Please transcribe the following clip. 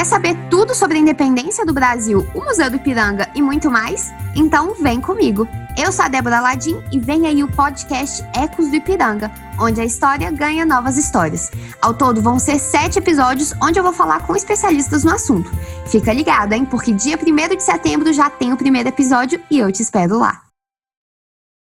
Quer saber tudo sobre a independência do Brasil, o Museu do Ipiranga e muito mais? Então vem comigo. Eu sou a Débora Ladim e vem aí o podcast Ecos do Ipiranga, onde a história ganha novas histórias. Ao todo vão ser sete episódios onde eu vou falar com especialistas no assunto. Fica ligado, hein? Porque dia 1 de setembro já tem o primeiro episódio e eu te espero lá.